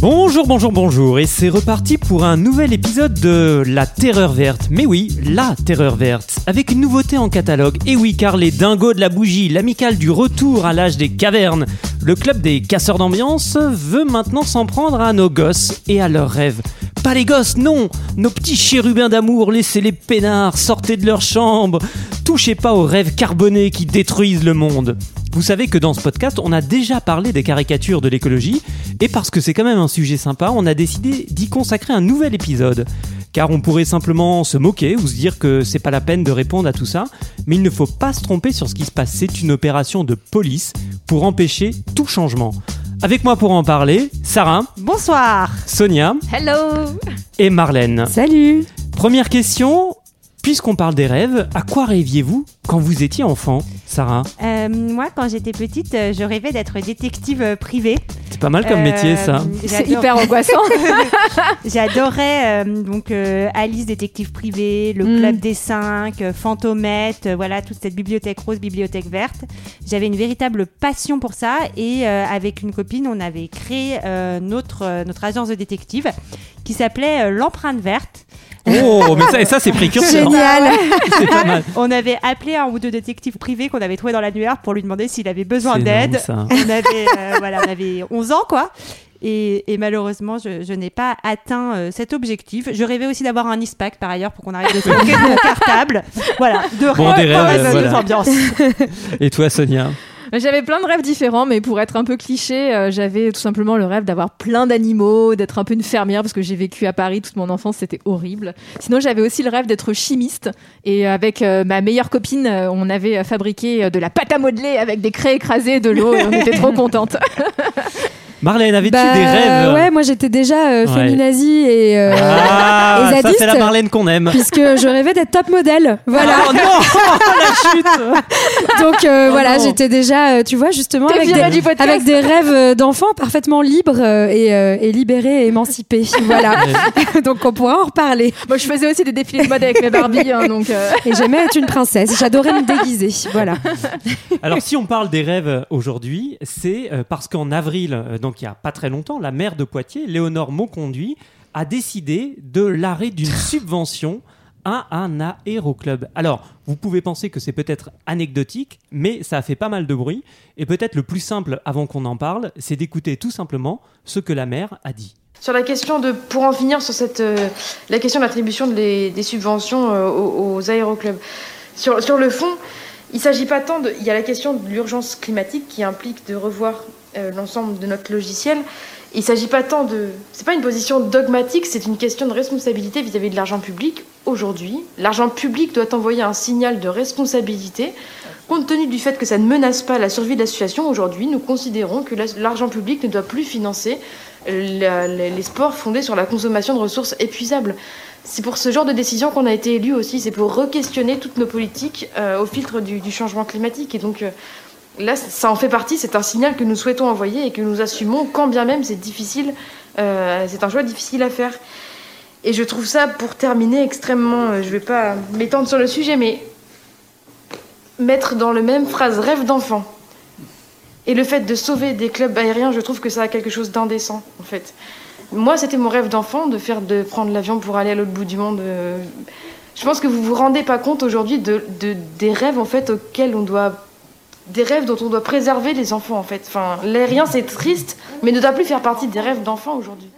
Bonjour, bonjour, bonjour, et c'est reparti pour un nouvel épisode de La Terreur Verte. Mais oui, La Terreur Verte, avec une nouveauté en catalogue. Et oui, car les dingos de la bougie, l'amicale du retour à l'âge des cavernes, le club des casseurs d'ambiance veut maintenant s'en prendre à nos gosses et à leurs rêves. Pas les gosses, non Nos petits chérubins d'amour, laissez-les peinards, sortez de leur chambre, touchez pas aux rêves carbonés qui détruisent le monde. Vous savez que dans ce podcast, on a déjà parlé des caricatures de l'écologie, et parce que c'est quand même un sujet sympa, on a décidé d'y consacrer un nouvel épisode. Car on pourrait simplement se moquer ou se dire que c'est pas la peine de répondre à tout ça, mais il ne faut pas se tromper sur ce qui se passe. C'est une opération de police pour empêcher tout changement. Avec moi pour en parler, Sarah, Bonsoir. Sonia Hello et Marlène. Salut. Première question, puisqu'on parle des rêves, à quoi rêviez-vous quand vous étiez enfant, Sarah? Euh, moi, quand j'étais petite, euh, je rêvais d'être détective euh, privée. C'est pas mal comme métier ça. Euh, C'est hyper angoissant. J'adorais euh, donc euh, Alice détective privée, le Mm. club des cinq, Fantomette, euh, voilà toute cette bibliothèque rose, bibliothèque verte. J'avais une véritable passion pour ça et euh, avec une copine, on avait créé euh, notre euh, notre agence de détective qui s'appelait euh, l'empreinte verte. Oh, mais ça, et ça c'est précurseur. Génial. C'est pas mal. On avait appelé un ou deux détectives privés qu'on avait trouvé dans l'annuaire pour lui demander s'il avait besoin C'est d'aide. énorme. On avait, euh, voilà, on avait 11 ans, quoi. Et, et malheureusement, je, je n'ai pas atteint euh, cet objectif. Je rêvais aussi d'avoir un ISPAC par ailleurs pour qu'on arrive de se moquer de mon cartable. Voilà, de Bon, des dans rêves, la voilà. ambiance. Et toi, Sonia? J'avais plein de rêves différents, mais pour être un peu cliché, euh, j'avais tout simplement le rêve d'avoir plein d'animaux, d'être un peu une fermière, parce que j'ai vécu à Paris toute mon enfance, c'était horrible. Sinon, j'avais aussi le rêve d'être chimiste. Et avec euh, ma meilleure copine, euh, on avait euh, fabriqué euh, de la pâte à modeler avec des craies écrasées, de l'eau, on était trop contentes. Marlène, avais-tu Bah, des rêves? Ouais, moi j'étais déjà euh, Ouais. et, euh, Ah, et ça c'est la Marlène qu'on aime. puisque je rêvais d'être top modèle. Voilà. Oh non, la chute. Donc euh, Oh voilà, non. j'étais déjà, euh, tu vois, justement avec des, avec rêves euh, d'enfants parfaitement libres et, euh, et libérés et émancipés. Voilà. Donc on pourra en reparler. Moi, je faisais aussi des défilés de mode avec mes Barbies, hein, donc. euh, Et j'aimais être une princesse. J'adorais me déguiser. Voilà. Alors si on parle des rêves aujourd'hui, c'est parce qu'en avril, donc il y a pas très longtemps, la maire de Poitiers, Léonore Mauconduit, a décidé de l'arrêt d'une subvention à un aéroclub. Alors, vous pouvez penser que c'est peut-être anecdotique, mais ça a fait pas mal de bruit. Et peut-être le plus simple, avant qu'on en parle, c'est d'écouter tout simplement ce que la maire a dit. Sur la question de, pour en finir sur cette, euh, la question de l'attribution de des subventions euh, aux, aux aéroclubs. Sur, sur le fond, il s'agit pas tant de, il y a la question de l'urgence climatique qui implique de revoir euh, l'ensemble de notre logiciel. Il s'agit pas tant de, c'est pas une position dogmatique, c'est une question de responsabilité vis-à-vis de l'argent public. Aujourd'hui, l'argent public doit envoyer un signal de responsabilité. Compte tenu du fait que ça ne menace pas la survie de la situation, aujourd'hui, nous considérons que la- l'argent public ne doit plus financer la- les sports fondés sur la consommation de ressources épuisables. C'est pour ce genre de décision qu'on a été élu aussi, c'est pour re-questionner toutes nos politiques euh, au filtre du, changement climatique. Et donc euh, là, ça en fait partie, c'est un signal que nous souhaitons envoyer et que nous assumons, quand bien même c'est difficile, euh, c'est un choix difficile à faire. Et je trouve ça, pour terminer, extrêmement, je vais pas m'étendre sur le sujet, mais mettre dans le même phrase rêve d'enfant et le fait de sauver des clubs aériens, je trouve que ça a quelque chose d'indécent, en fait. Moi, c'était mon rêve d'enfant de faire de prendre l'avion pour aller à l'autre bout du monde. euh. Je pense que vous vous rendez pas compte aujourd'hui de, de- des rêves en fait auxquels on doit des rêves dont on doit préserver les enfants en fait. Enfin, l'aérien c'est triste, mais ne doit plus faire partie des rêves d'enfants aujourd'hui.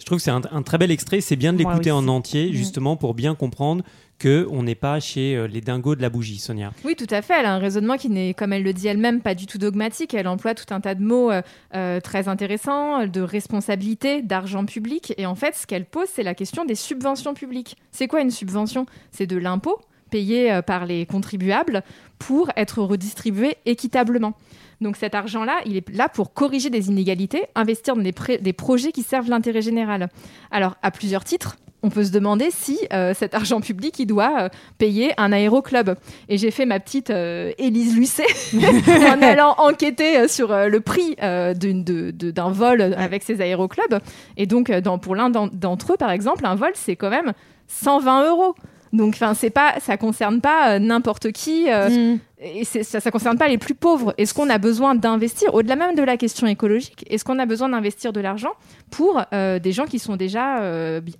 Je trouve que c'est un, un très bel extrait. C'est bien de l'écouter en entier, justement, pour bien comprendre que on n'est pas chez euh, les dingos de la bougie, Sonia. Oui, tout à fait. Elle a un raisonnement qui n'est, comme elle le dit elle-même, pas du tout dogmatique. Elle emploie tout un tas de mots euh, euh, très intéressants, de responsabilité, d'argent public. Et en fait, ce qu'elle pose, c'est la question des subventions publiques. C'est quoi une subvention? C'est de l'impôt payé par les contribuables pour être redistribué équitablement. Donc cet argent-là, il est là pour corriger des inégalités, investir dans des projets qui servent l'intérêt général. Alors, à plusieurs titres. On peut se demander si euh, cet argent public, il doit euh, payer un aéroclub. Et j'ai fait ma petite euh, Élise Lucet en allant enquêter sur le prix d'un vol avec ces aéroclubs. Et donc, dans, pour l'un d'en- d'entre eux, par exemple, un vol, c'est quand même 120 euros. Donc, enfin, c'est pas, ça concerne pas n'importe qui. Mm. et ça ne concerne pas les plus pauvres. Est-ce qu'on a besoin d'investir, au-delà même de la question écologique, est-ce qu'on a besoin d'investir de l'argent pour des gens qui sont déjà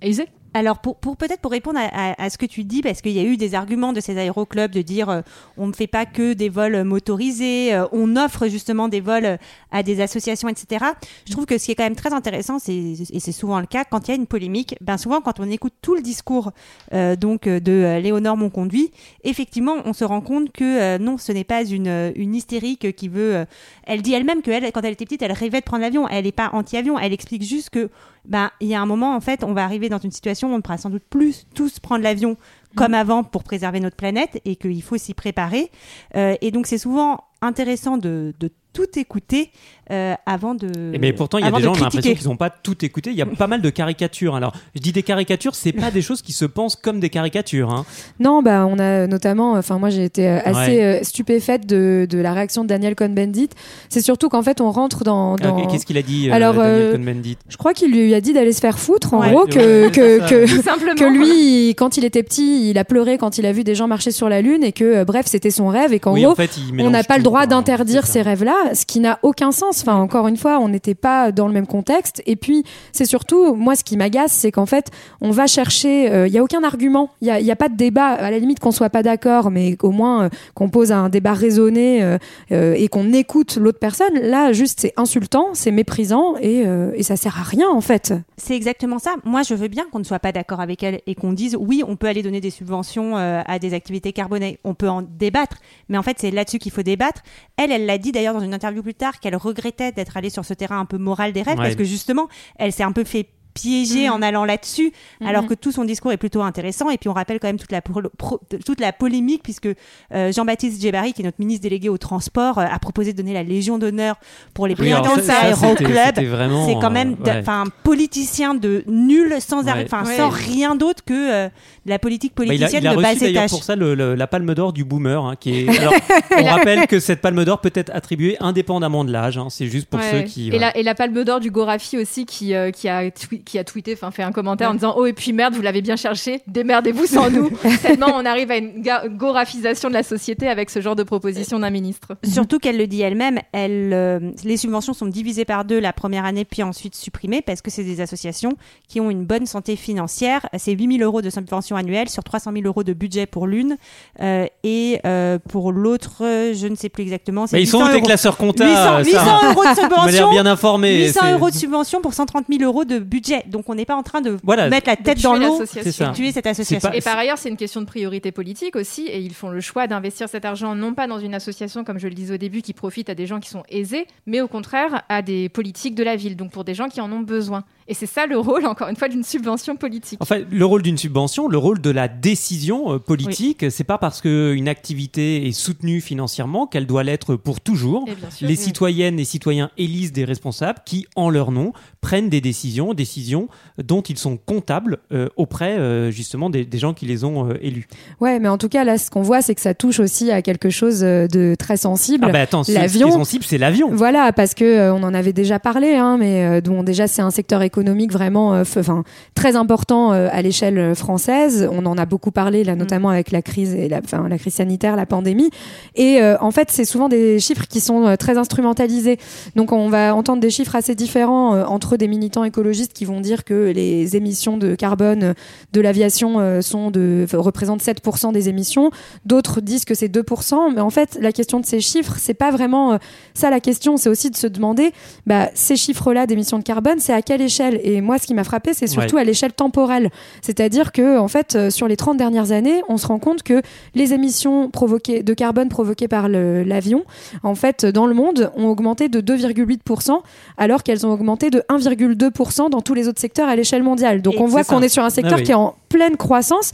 aisés? Alors, pour, peut-être pour répondre à, ce que tu dis, parce qu'il y a eu des arguments de ces aéroclubs de dire euh, on ne fait pas que des vols motorisés, euh, on offre justement des vols euh, à des associations, etc. Je trouve que ce qui est quand même très intéressant, et c'est souvent le cas, quand il y a une polémique, ben souvent quand on écoute tout le discours euh, donc euh, de euh, Léonore Monconduit, effectivement, on se rend compte que euh, non, ce n'est pas une, euh, hystérique qui veut. euh, elle dit elle-même que elle, quand elle était petite, elle rêvait de prendre l'avion. Elle n'est pas anti-avion. Elle explique juste que ben il y a un moment en fait, on va arriver dans une situation où on ne pourra sans doute plus tous prendre l'avion comme avant pour préserver notre planète et qu'il faut s'y préparer. Euh, et donc c'est souvent intéressant de, de tout écouter euh, avant de. Mais pourtant, il y a des de gens, on a l'impression qu'ils n'ont pas tout écouté. Il y a pas mal de caricatures. Alors, je dis des caricatures, c'est pas des choses qui se pensent comme des caricatures. Hein. Non, bah on a notamment, enfin moi j'ai été euh, assez Ouais. euh, stupéfaite de, de la réaction de Daniel Cohn-Bendit. C'est surtout qu'en fait on rentre dans. dans... Euh, Qu'est-ce qu'il a dit, euh, Alors, Daniel Cohn-Bendit? Je crois qu'il lui a dit d'aller se faire foutre, en Ouais. gros, que, Ouais, que, que, lui, quand il était petit, il a pleuré quand il a vu des gens marcher sur la Lune et que, bref, c'était son rêve et qu'en Oui, gros, en fait, il on n'a pas le droit d'interdire ces rêves-là, ce qui n'a aucun sens. Enfin, encore une fois, on n'était pas dans le même contexte. Et puis, c'est surtout, moi, ce qui m'agace, c'est qu'en fait, on va chercher. Il n'y a aucun argument. Il n'y a, pas de débat. À la limite, qu'on soit pas d'accord, mais qu'au moins euh, qu'on pose un débat raisonné euh, euh, et qu'on écoute l'autre personne. Là, juste, c'est insultant, c'est méprisant et, euh, et ça sert à rien, en fait. C'est exactement ça. Moi, je veux bien qu'on ne soit pas d'accord avec elle et qu'on dise oui, on peut aller donner des subventions euh, à des activités carbonées. On peut en débattre, mais en fait, c'est là-dessus qu'il faut débattre. Elle, elle l'a dit d'ailleurs dans une interview plus tard qu'elle regrettait d'être allée sur ce terrain un peu moral des rêves Ouais. parce que justement, elle s'est un peu fait piéger en allant là-dessus, alors que tout son discours est plutôt intéressant. Et puis on rappelle quand même toute la, pro- pro- toute la polémique, puisque euh, Jean-Baptiste Djebari, qui est notre ministre délégué au transport, euh, a proposé de donner la Légion d'honneur pour les Oui, ça, c'était- aéroclubs. C'est quand même euh, ouais. enfin, un politicien de nul, sans, arrêt- Ouais. enfin, Ouais. sans rien d'autre que euh, la politique Bah, il a, politicienne il a de bas reçu étage. pour ça le- le- la palme d'or du boomer. hein, qui est... Alors, on rappelle que cette palme d'or peut être attribuée indépendamment de l'âge. hein, c'est juste pour Ouais. ceux qui. et, la, et la palme d'or du Gorafi aussi qui, euh, qui, a, qui a tweeté, enfin fait un commentaire en disant Oh, et puis merde, vous l'avez bien cherché, démerdez-vous sans nous. Tellement on arrive à une gorafisation de la société avec ce genre de proposition d'un ministre. Surtout qu'elle le dit elle-même, elle, euh, les subventions sont divisées par deux la première année, puis ensuite supprimées, parce que c'est des associations qui ont une bonne santé financière. C'est 8 000 euros de subventions annuelles sur 300 000 euros de budget pour l'une, euh, et euh, pour l'autre, je ne sais plus exactement. c'est Mais ils sont 800 où tes classeurs compta 800, ça 800 euros de subvention. bien informé. 800 c'est- euros de subvention pour 130 000 euros de budget. Donc on n'est pas en train de Voilà. mettre la tête De dans l'eau l'association. C'est ça. et tuer cette association. pas- Et par ailleurs, c'est une question de priorité politique aussi, et ils font le choix d'investir cet argent non pas dans une association, comme je le disais au début, qui profite à des gens qui sont aisés, mais au contraire à des politiques de la ville, donc pour des gens qui en ont besoin. Et c'est ça le rôle, encore une fois, d'une subvention politique. Enfin, le rôle d'une subvention, le rôle de la décision euh, politique, c'est pas parce qu'une activité est soutenue financièrement qu'elle doit l'être pour toujours. Et bien sûr. Les citoyennes et citoyens élisent des responsables qui, en leur nom, prennent des décisions, décisions dont ils sont comptables euh, auprès euh, justement des, des gens qui les ont euh, élus. Ouais, mais en tout cas, là, ce qu'on voit, c'est que ça touche aussi à quelque chose de très sensible. Ah bah attends, ce ce qui l'avion. est sensible, c'est l'avion. Voilà, parce que euh, on en avait déjà parlé, hein, mais euh, bon, déjà c'est un secteur économique vraiment, euh, enfin, très important euh, à l'échelle euh, française. On en a beaucoup parlé là, notamment avec la crise et la, enfin, la crise sanitaire, la pandémie. Et en fait, c'est souvent des chiffres qui sont très instrumentalisés. Donc, on va entendre des chiffres assez différents entre des militants écologistes qui vont dire que les émissions de carbone de l'aviation sont de enfin, représentent 7% des émissions. D'autres disent que c'est 2%. Mais en fait, la question de ces chiffres, c'est pas vraiment ça la question. C'est aussi de se demander, bah, ces chiffres-là d'émissions de carbone, c'est à quelle échelle Et moi, ce qui m'a frappé, c'est surtout à l'échelle temporelle. C'est-à-dire que, en fait, euh, sur les 30 dernières années, on se rend compte que les émissions provoquées, de carbone provoquées par l'avion, en fait, dans le monde, ont augmenté de 2,8%, alors qu'elles ont augmenté de 1,2% dans tous les autres secteurs à l'échelle mondiale. Donc, Et on voit qu'on est sur un secteur Ah oui. qui est en pleine croissance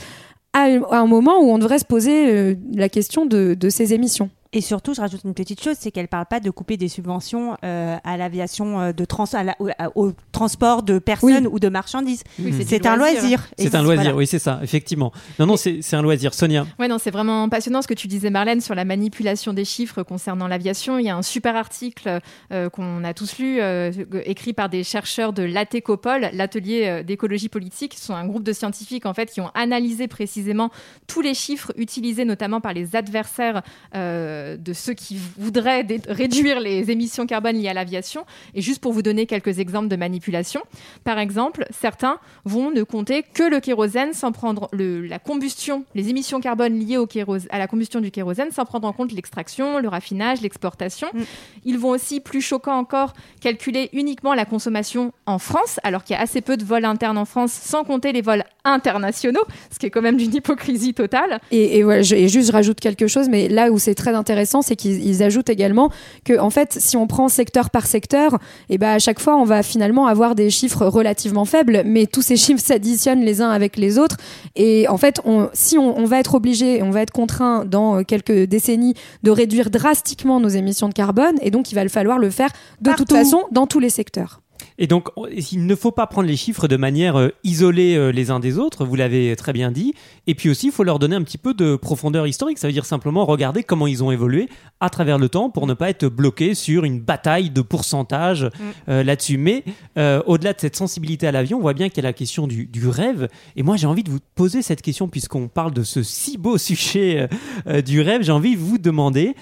à un moment où on devrait se poser euh, la question de, de ces émissions. Et surtout, je rajoute une petite chose, c'est qu'elle parle pas de couper des subventions euh, à l'aviation euh, de trans, à la- au, transport de personnes ou de marchandises. Oui, c'est un loisir. C'est un loisir, voilà. oui, c'est ça, effectivement. Non, non, c'est un loisir. Sonia Ouais, non, c'est vraiment passionnant ce que tu disais, Marlène, sur la manipulation des chiffres concernant l'aviation. Il y a un super article euh, qu'on a tous lu, euh, écrit par des chercheurs de l'ATECOPOL, l'atelier d'écologie politique. Ce sont un groupe de scientifiques en fait qui ont analysé précisément tous les chiffres utilisés notamment par les adversaires euh, de ceux qui voudraient réduire les émissions carbone liées à l'aviation. Et juste pour vous donner quelques exemples de manipulation, par exemple, certains vont ne compter que le kérosène sans prendre le, la combustion, les émissions carbone liées au kérosène, à la combustion du kérosène sans prendre en compte l'extraction, le raffinage, l'exportation. Mm. Ils vont aussi, plus choquant encore, calculer uniquement la consommation en France, alors qu'il y a assez peu de vols internes en France, sans compter les vols internationaux, ce qui est quand même d'une hypocrisie totale. Et, et voilà, je, et juste, je rajoute quelque chose, mais là où c'est très intéressant, c'est qu'ils ils ajoutent également que, en fait, si on prend secteur par secteur, et ben à chaque fois, on va finalement avoir des chiffres relativement faibles, mais tous ces chiffres s'additionnent les uns avec les autres. Et en fait, on, si on, on va être obligé, on va être contraint dans euh, quelques décennies de réduire drastiquement nos émissions de carbone, et donc il va falloir le faire de toute façon dans tous les secteurs. Et donc, on- il ne faut pas prendre les chiffres de manière euh, isolée euh, les uns des autres, vous l'avez très bien dit. Et puis aussi, il faut leur donner un petit peu de profondeur historique. Ça veut dire simplement regarder comment ils ont évolué à travers le temps pour ne pas être bloqué sur une bataille de pourcentage euh, là-dessus. Mais euh, au-delà de cette sensibilité à l'avion, on voit bien qu'il y a la question du, du rêve. Et moi, j'ai envie de vous poser cette question, puisqu'on parle de ce si beau sujet euh, du rêve. J'ai envie de vous demander,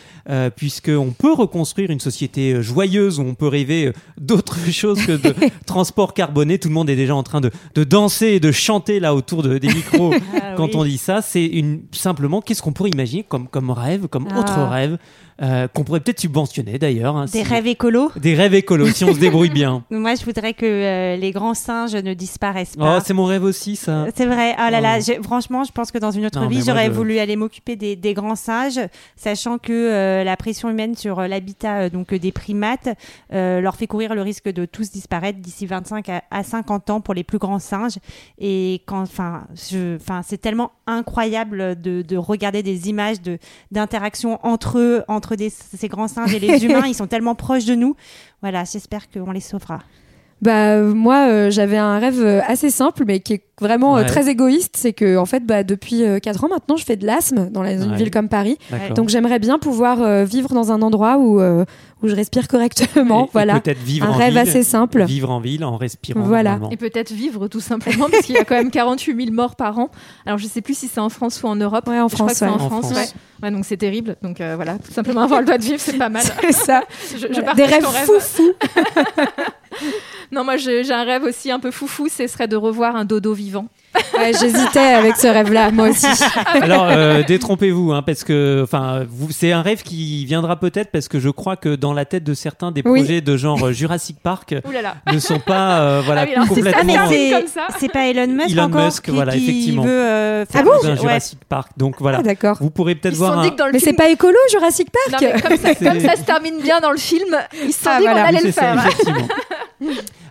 puisqu'on peut reconstruire une société joyeuse où on peut rêver d'autres choses que de transport carboné. Tout le monde est déjà en train de, de danser et de chanter là autour de, des micros Ah quand oui. on dit ça. C'est une simplement qu'est-ce qu'on pourrait imaginer comme, comme rêve, comme Ah. autre rêve euh, qu'on pourrait peut-être subventionner d'ailleurs. hein, Des si- rêves écolos. Des rêves écolos si on se débrouille bien. Moi, je voudrais que euh, les grands singes ne disparaissent Oh, pas. c'est mon rêve aussi ça. C'est vrai. Oh là là, Oh. franchement, je pense que dans une autre Non, vie, j'aurais je- voulu aller m'occuper des, des grands singes, sachant que euh, la pression humaine sur euh, l'habitat euh, donc euh, des primates euh, leur fait courir le risque de tous disparaître d'ici 25 à, à 50 ans pour les plus grands singes. Et quand, enfin, je, enfin, c'est tellement incroyable de, de regarder des images de d'interaction entre eux, entre des, ces grands singes et les humains. Ils sont tellement proches de nous. Voilà, j'espère qu'on les sauvera. Bah euh, moi euh, j'avais un rêve euh, assez simple mais qui est vraiment euh, très égoïste, c'est que en fait bah, depuis 4 ans maintenant je fais de l'asthme dans la- une Ouais. ville comme Paris. Donc j'aimerais bien pouvoir euh, vivre dans un endroit où euh, où je respire correctement, Et- et voilà. Peut-être vivre Un en rêve ville, assez simple. Vivre en ville en respirant. Voilà. normalement. Et peut-être vivre tout simplement, parce qu'il y a quand même 48 000 morts par an. Alors je sais plus si c'est en France ou en Europe. Ouais, en Je crois France, que c'est ouais. en, En France, France. ouais. Ouais, donc c'est terrible. Donc euh, voilà, tout simplement avoir le droit de vivre, c'est pas mal. C'est ça. Je, je Voilà. partage Des rêves ton rêve. fou fou. Non, moi j'ai un rêve aussi un peu foufou, ce serait de revoir un dodo vivant. Ouais, j'hésitais avec ce rêve là moi aussi. Alors, euh, détrompez-vous, hein, parce que, enfin, c'est un rêve qui viendra peut-être parce que je crois que dans la tête de certains, des Oui. projets de genre euh, Jurassic Park Ouh là là. ne sont pas, euh, voilà, Ah oui, ça, Ah, mais complètement. c'est- pas Elon Musk Elon encore Musk, qui, voilà, qui effectivement. veut euh, faire Ah bon d'un Ouais. Jurassic Park. Donc voilà, Ah, d'accord. vous pourrez peut-être voir un. Mais c'est pas écolo Jurassic Non, Park mais comme, ça, C'est- comme ça se termine bien dans le film, ils se sont Ah, dit voilà. qu'on allait le faire.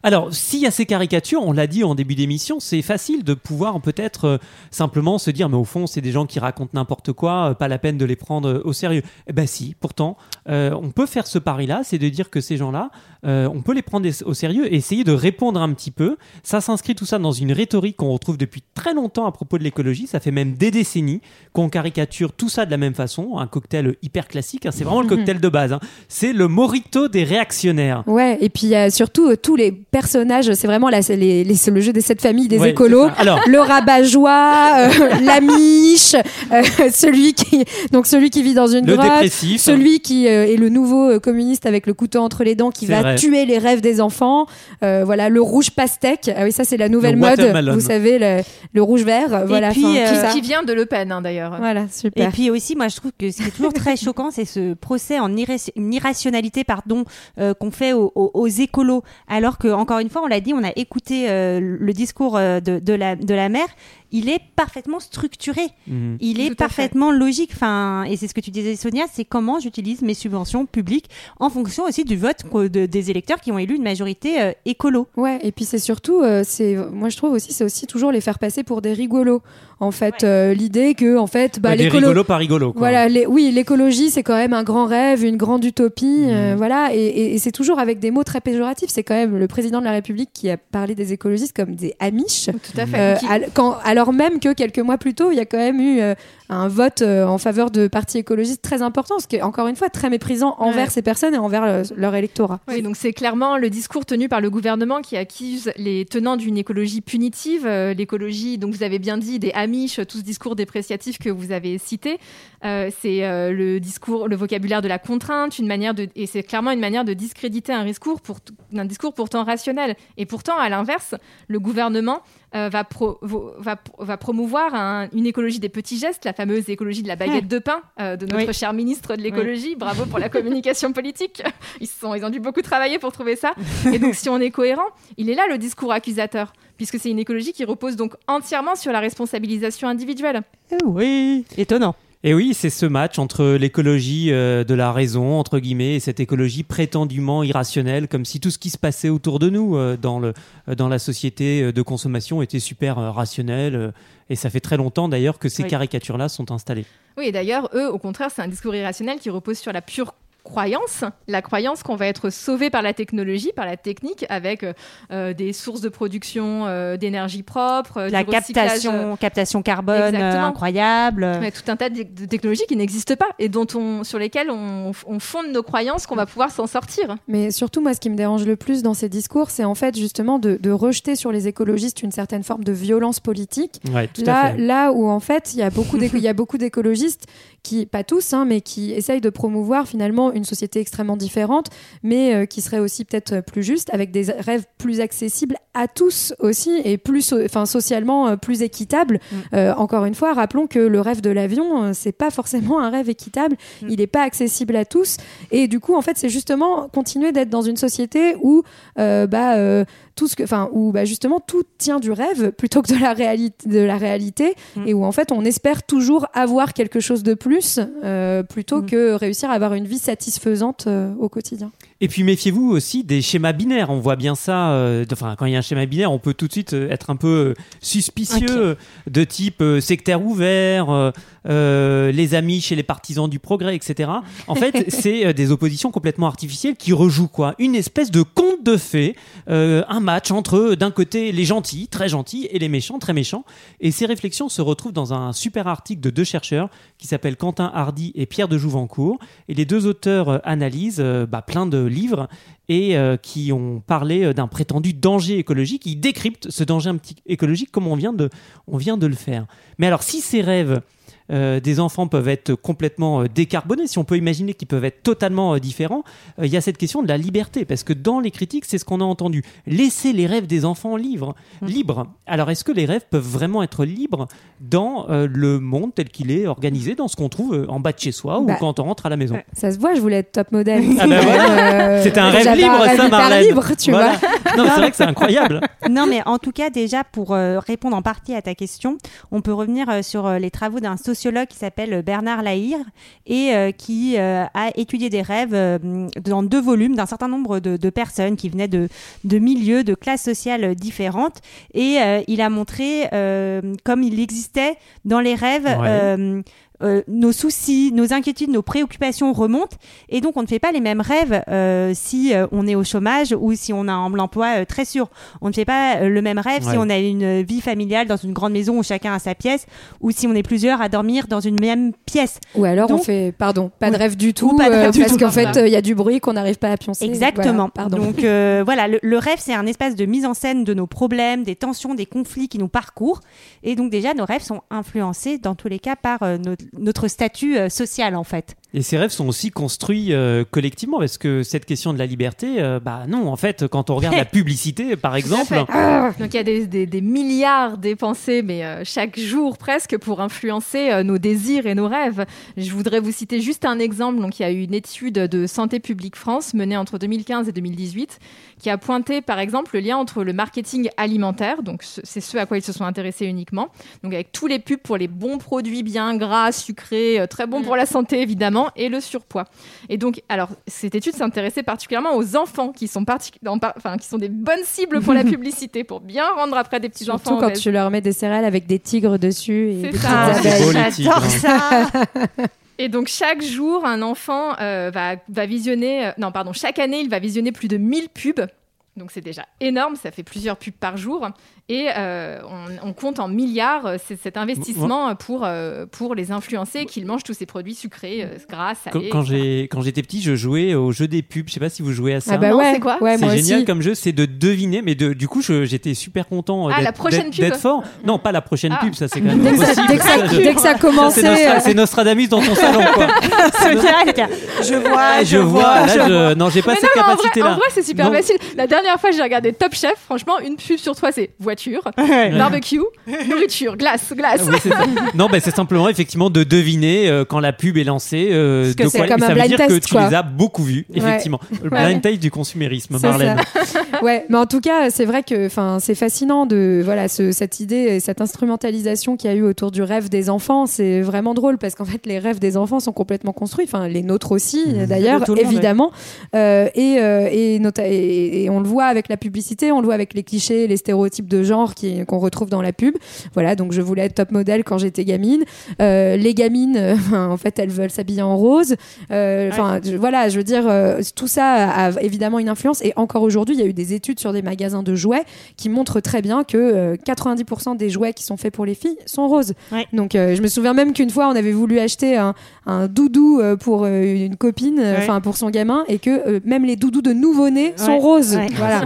Alors, s'il y a ces caricatures, on l'a dit en début d'émission, c'est facile de pouvoir peut-être euh, simplement se dire, mais au fond, c'est des gens qui racontent n'importe quoi, euh, pas la peine de les prendre euh, au sérieux. Eh ben si, pourtant, euh, on peut faire ce pari-là, c'est de dire que ces gens-là, on peut les prendre au sérieux et essayer de répondre un petit peu. Ça s'inscrit tout ça dans une rhétorique qu'on retrouve depuis très longtemps à propos de l'écologie. Ça fait même des décennies qu'on caricature tout ça de la même façon. Un cocktail hyper classique, hein, c'est vraiment le cocktail de base. hein. C'est le morito des réactionnaires. Ouais, et puis surtout tous les personnages, c'est vraiment la, les, les- c'est le jeu des sept familles des Ouais, écolos. Alors, Le rabat-joie, euh, la miche, euh, celui qui donc celui qui vit dans une le grotte, dépressif. celui qui euh, est le nouveau communiste avec le couteau entre les dents qui va vrai. tuer les rêves des enfants. Euh, voilà, le rouge pastèque. Ah oui, ça c'est la nouvelle Le mode. watermelon. Vous savez, le, le rouge vert. Voilà, puis, tout euh, ça. Qui vient de Le Pen, hein, d'ailleurs. Voilà, Et super. puis aussi, moi, je trouve que ce qui est toujours très choquant, c'est ce procès en irrationalité, pardon, euh, qu'on fait aux, aux- aux écolos, alors que encore une fois, on l'a dit, on a écouté euh, le discours euh, de, la mère il est parfaitement structuré. Mhm. Il est fait. parfaitement logique. Enfin, et c'est ce que tu disais, Sonia, c'est comment j'utilise mes subventions publiques en fonction aussi du vote de- des électeurs qui ont élu une majorité euh, écolo. Ouais, et puis c'est surtout, euh, c'est, moi je trouve aussi, c'est aussi toujours les faire passer pour des rigolos. En fait, euh, l'idée que, en fait, bah, Ouais, des l'écolo- rigolos pas rigolos. quoi. Voilà, les- oui, l'écologie, c'est quand même un grand rêve, une grande utopie, euh, Mhm. voilà, et, et- et c'est toujours avec des mots très péjoratifs. C'est quand même le président de la République qui a parlé des écologistes comme des amiches, Tout à fait. euh, Qui- al- quand, alors même que quelques mois plus tôt, il y a quand même eu euh, un vote euh, en faveur de partis écologistes très important, ce qui est encore une fois très méprisant envers Ouais. ces personnes et envers euh, leur électorat. Oui, donc c'est clairement le discours tenu par le gouvernement qui accuse les tenants d'une écologie punitive, euh, l'écologie, donc vous avez bien dit, des Amish, tout ce discours dépréciatif que vous avez cité. C'est le discours, le vocabulaire de la contrainte, une manière de, et c'est clairement une manière de discréditer un discours, pour, un discours pourtant rationnel. Et pourtant, à l'inverse, le gouvernement euh, va, pro- va, va promouvoir un- une écologie des petits gestes, la fameuse écologie de la baguette de pain euh, de notre Oui. cher ministre de l'écologie. Bravo pour la communication politique. Ils, sont, ils ont dû beaucoup travailler pour trouver ça. Et donc, si on est cohérent, il est là le discours accusateur, puisque c'est une écologie qui repose donc entièrement sur la responsabilisation individuelle. oui, étonnant. Et oui, c'est ce match entre l'écologie euh, de la raison, entre guillemets, et cette écologie prétendument irrationnelle, comme si tout ce qui se passait autour de nous euh, dans, le, euh, dans la société de consommation était super rationnel. et ça fait très longtemps d'ailleurs que ces Oui. caricatures-là sont installées. Oui, et d'ailleurs, eux, au contraire, c'est un discours irrationnel qui repose sur la pure croyance, la croyance qu'on va être sauvé par la technologie, par la technique, avec euh, euh, des sources de production euh, d'énergie propre, La du captation, captation carbone euh, Exactement. incroyable. Tout un tas de, de technologies qui n'existent pas et dont on, sur lesquelles on, on fonde nos croyances qu'on va pouvoir s'en sortir. Mais surtout, moi, ce qui me dérange le plus dans ces discours, c'est en fait justement de, de rejeter sur les écologistes une certaine forme de violence politique. Ouais, tout à Là, fait. là où en fait, il y a beaucoup d'éco- il y a beaucoup d'écologistes qui, pas tous, hein, mais qui essayent de promouvoir finalement une société extrêmement différente, mais euh, qui serait aussi peut-être plus juste, avec des rêves plus accessibles à tous aussi et plus, enfin, socialement euh, plus équitables. Mm. Euh, encore une fois, rappelons que le rêve de l'avion, c'est pas forcément un rêve équitable. Mm. Il n'est pas accessible à tous. Et du coup, en fait, c'est justement continuer d'être dans une société où, bah, tout ce que, enfin, où bah, justement tout tient du rêve plutôt que de la réalité, de la réalité, Mm. et où en fait on espère toujours avoir quelque chose de plus euh, plutôt Mm. que réussir à avoir une vie satisfaisante euh, au quotidien. Et puis méfiez-vous aussi des schémas binaires. On voit bien ça. euh, Enfin, quand il y a un schéma binaire, on peut tout de suite être un peu suspicieux de type euh, sectaire ouvert, euh, les amis chez les partisans du progrès, etc. En fait, c'est euh, des oppositions complètement artificielles qui rejouent quoi Une espèce de conte de fées, euh, un match entre d'un côté les gentils, très gentils, et les méchants, très méchants. Et ces réflexions se retrouvent dans un super article de deux chercheurs qui s'appellent Quentin Hardy et Pierre de Jouvencourt. Et les deux auteurs analysent euh, bah, plein de livres et euh, qui ont parlé d'un prétendu danger écologique. Ils décryptent ce danger écologique comme on vient de, on vient de le faire. Mais alors, si ces rêves euh, des enfants peuvent être complètement euh, décarbonés, si on peut imaginer qu'ils peuvent être totalement euh, différents, euh, il y a cette question de la liberté, parce que dans les critiques, c'est ce qu'on a entendu. Laisser les rêves des enfants libres. libres. Alors, est-ce que les rêves peuvent vraiment être libres dans euh, le monde tel qu'il est organisé, dans ce qu'on trouve euh, en bas de chez soi ou Bah, quand on rentre à la maison? Ça se voit, je voulais être top modèle. Ah bah voilà. C'était un rêve libre, rêve ça, Marlène. libre, tu Voilà. vois. Non, mais c'est vrai que c'est incroyable. Non, mais en tout cas, déjà, pour euh, répondre en partie à ta question, on peut revenir euh, sur euh, les travaux d'un sociologue qui s'appelle Bernard Lahire et euh, qui euh, a étudié des rêves euh, dans deux volumes d'un certain nombre de, de personnes qui venaient de, de milieux, de classes sociales différentes. Et il a montré comme il existait dans les rêves. Ouais. Euh, nos soucis, nos inquiétudes, nos préoccupations remontent et donc on ne fait pas les mêmes rêves euh, si euh, on est au chômage ou si on a un emploi euh, très sûr. On ne fait pas euh, le même rêve Ouais. si on a une vie familiale dans une grande maison où chacun a sa pièce ou si on est plusieurs à dormir dans une même pièce. Ou alors on Donc- fait, pardon, pas de rêve du tout, Ou pas de euh, rêve du parce qu'en fait euh, il y a du bruit qu'on n'arrive pas à pioncer. Exactement. Voilà, pardon. Donc euh, voilà, le, le rêve c'est un espace de mise en scène de nos problèmes, des tensions, des conflits qui nous parcourent et donc déjà nos rêves sont influencés dans tous les cas par euh, notre, notre statut euh, social en fait. Et ces rêves sont aussi construits euh, collectivement parce que cette question de la liberté, euh, bah non, en fait, quand on regarde la publicité, par exemple, Donc il y a des, des- des milliards dépensés, mais euh, chaque jour presque, pour influencer nos désirs et nos rêves. Je voudrais vous citer juste un exemple. Donc il y a eu une étude de Santé publique France menée entre 2015 et 2018 qui a pointé par exemple le lien entre le marketing alimentaire, donc ce- c'est ce à quoi ils se sont intéressés uniquement, donc avec tous les pubs pour les bons produits bien gras, sucrés, très bons pour la santé évidemment, et le surpoids. Et donc, alors, cette étude s'intéressait particulièrement aux enfants qui sont, partic- en par- enfin, qui sont des bonnes cibles pour la publicité, pour bien rendre après des petits enfants. Surtout quand obèses. tu leur mets des céréales avec des tigres dessus et C'est des ça. tigres. J'adore ça. Et donc chaque jour, un enfant euh, va, va visionner, euh, non pardon, chaque année, il va visionner plus de 1000 pubs. Donc c'est déjà énorme, ça fait plusieurs pubs par jour. Et euh, on, on compte en milliards euh, cet investissement pour, euh, pour les influencer, qu'ils mangent tous ces produits sucrés, euh, gras, quand, salés. quand etc. j'ai quand j'étais petit, je jouais au jeu des pubs. Je sais pas si vous jouez à ça. Ah bah ouais, c'est quoi ouais, c'est génial aussi. comme jeu, c'est de deviner, mais de, du coup, j'étais super content euh, Ah, d'être- fort. Non, pas la prochaine Ah. pub, ça c'est quand même Dès que, ça, impossible. dès que ça- dès que ça c'est commençait, Nostra- euh, c'est Nostradamus dans ton salon, quoi. je vois, je vois, là, je... non, j'ai pas Mais cette capacité-là. en vrai, c'est super facile. La dernière fois, j'ai regardé Top Chef. Franchement, une pub sur trois, c'est voiture, barbecue, nourriture, glace, glace. Ah oui, c'est ça. non, bah, c'est simplement effectivement de deviner euh, quand la pub est lancée. euh, Parce que de c'est quoi, comme et un ça veut blind dire que test, tu quoi. les as beaucoup vus, effectivement. Le blind Ouais. test du consumérisme, C'est Marlène. ça. ouais, mais en tout cas, c'est vrai que, enfin, c'est fascinant de, voilà, ce- cette idée et cette instrumentalisation qu'il y a eu autour du rêve des enfants. C'est vraiment drôle parce qu'en fait, les rêves des enfants sont complètement construits. Enfin, les nôtres aussi, Mhm. d'ailleurs, évidemment. Euh, et, euh, et, et, et on le voit avec la publicité, on le voit avec les clichés, les stéréotypes de genre qui- qu'on retrouve dans la pub. Voilà, donc je voulais être top modèle quand j'étais gamine. Euh, les gamines, euh, en fait, elles veulent s'habiller en rose. Euh, Enfin, voilà, je veux dire, tout ça a, évidemment une influence. Et encore aujourd'hui, il y a eu des études sur des magasins de jouets qui montrent très bien que euh, 90% des jouets qui sont faits pour les filles sont roses. Ouais. Donc, je me souviens même qu'une fois, on avait voulu acheter un, un doudou pour une copine, Ouais. enfin pour son gamin, et que même les doudous de nouveau-nés sont roses. Ouais. Voilà.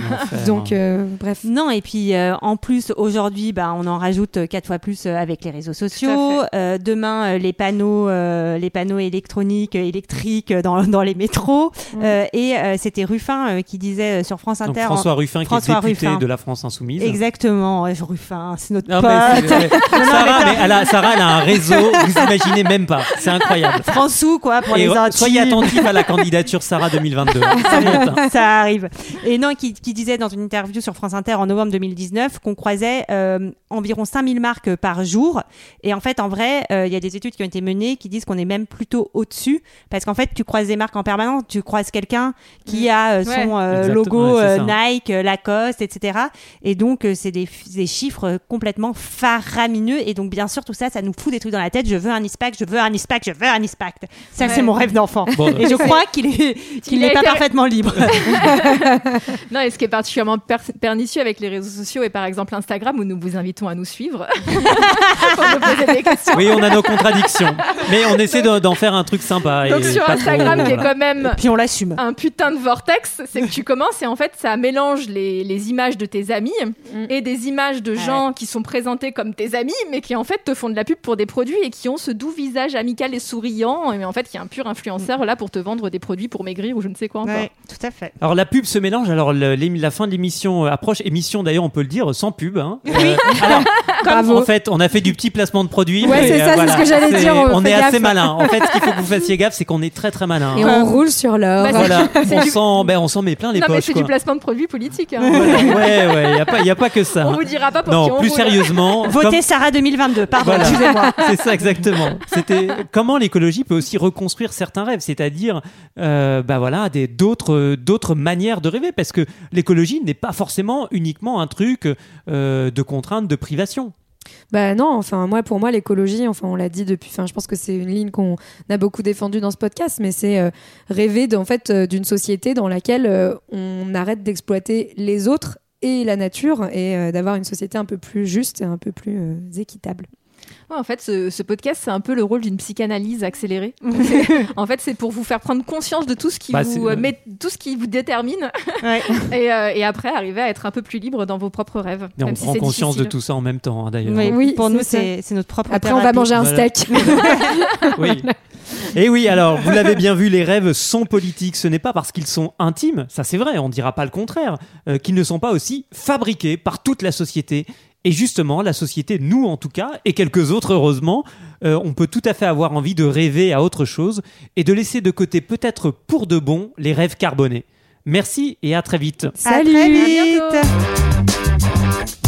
Donc, euh, bref. Non, et puis euh, en plus, aujourd'hui, bah, on en rajoute euh, quatre fois plus avec les réseaux sociaux. Euh, demain, les panneaux, euh, les panneaux électroniques, électriques dans, dans les métros. Euh, et euh, c'était Ruffin euh, qui disait sur France Inter. en- François Ruffin, François qui est député Ruffin. de la France Insoumise. Exactement, Ruffin, c'est notre Non, pote. mais Sarah, mais elle a, Sarah, elle a un réseau, vous imaginez même pas. C'est incroyable. François, quoi, pour Et les intimes. soyez attentifs à la candidature Sarah 2022. Ça monte, hein. ça arrive. Et non, qui, qui disait dans une interview sur France Inter en novembre 2019 qu'on croisait euh, environ 5000 marques par jour. Et en fait, en vrai, euh, il y a des études qui ont été menées qui disent qu'on est même plutôt au-dessus. Parce qu'en fait, tu croises des marques en permanence. Tu croises quelqu'un qui a euh, son Ouais. euh, logo ouais, euh. Nike, euh, Lacoste, etc. Et donc, euh, c'est des, des chiffres complètement faramineux. Et donc, bien sûr, tout ça, ça nous fout des trucs dans la tête. Je veux un ISPAC, je veux un ISPAC, je veux un ISPAC. Ça, Ouais. c'est mon rêve d'enfant. Bon, Et je crois qu'il est, qu'il Il n'est pas été- parfaitement libre. Non, et ce qui est particulièrement per- pernicieux avec les réseaux sociaux et par exemple Instagram où nous vous invitons à nous suivre pour nous poser des questions. Oui, on a nos contradictions. Mais on essaie de- d'en faire un truc sympa. Donc et sur Instagram, trop- qui est quand même Puis on l'assume. un putain de vortex, c'est que tu commences et en fait ça mélange les, les images de tes amis et des images de gens qui sont présentés comme tes amis mais qui en fait te font de la pub pour des produits et qui ont ce doux visage amical et souriant mais en fait qui est un pur influenceur là pour te vendre des produits pour maigrir ou je ne sais quoi encore. Ouais, tout à fait. Alors la pub se mélange. Alors la fin de l'émission euh, approche. Émission d'ailleurs, on peut le dire sans pub. Hein. Euh, alors, Bravo. en fait, on a fait du petit placement de produits. Ouais, mais, c'est ça, c'est ce que j'allais dire, on est assez malin. En fait, ce qu'il faut que vous fassiez gaffe, c'est qu'on est très très malin. Et hein. on roule sur l'or. Bah, Voilà, c'est on du- s'en, ben, on s'en met plein les non poches. c'est du placement de produits politiques. hein. Voilà, ouais, ouais, il y a pas, y a pas que ça. On hein. vous dira pas pour qui Non, on plus roule. sérieusement. Votez comme- Sarah 2022, pardon, Voilà. excusez-moi. C'est ça exactement. C'était comment l'écologie peut aussi reconstruire certains rêves, c'est-à-dire, euh, bah voilà, d'autres d'autres manières de rêver, parce que l'écologie n'est pas forcément uniquement un truc euh, de contrainte, de privation. Bah non, enfin moi pour moi l'écologie, enfin on l'a dit depuis, enfin je pense que c'est une ligne qu'on a beaucoup défendue dans ce podcast, mais c'est euh, rêver fait euh, d'une société dans laquelle on arrête d'exploiter les autres et la nature et d'avoir une société un peu plus juste et un peu plus équitable. Ouais, en fait, ce, ce podcast, c'est un peu le rôle d'une psychanalyse accélérée. en fait, c'est pour vous faire prendre conscience de tout ce qui, Bah, vous, euh, met- tout ce qui vous détermine Ouais. et, euh, et après arriver à être un peu plus libre dans vos propres rêves. Et on même si prend c'est conscience de tout ça en même temps, hein, d'ailleurs. Oui, Oui, pour nous, c'est notre propre Après on va manger un Voilà. steak. Oui. Et oui, alors, vous l'avez bien vu, les rêves sont politiques. Ce n'est pas parce qu'ils sont intimes, ça c'est vrai, on ne dira pas le contraire, euh, qu'ils ne sont pas aussi fabriqués par toute la société. Et justement, la société, nous en tout cas, et quelques autres heureusement, euh, on peut tout à fait avoir envie de rêver à autre chose et de laisser de côté peut-être pour de bon les rêves carbonés. Merci et à très vite. À très vite. bientôt.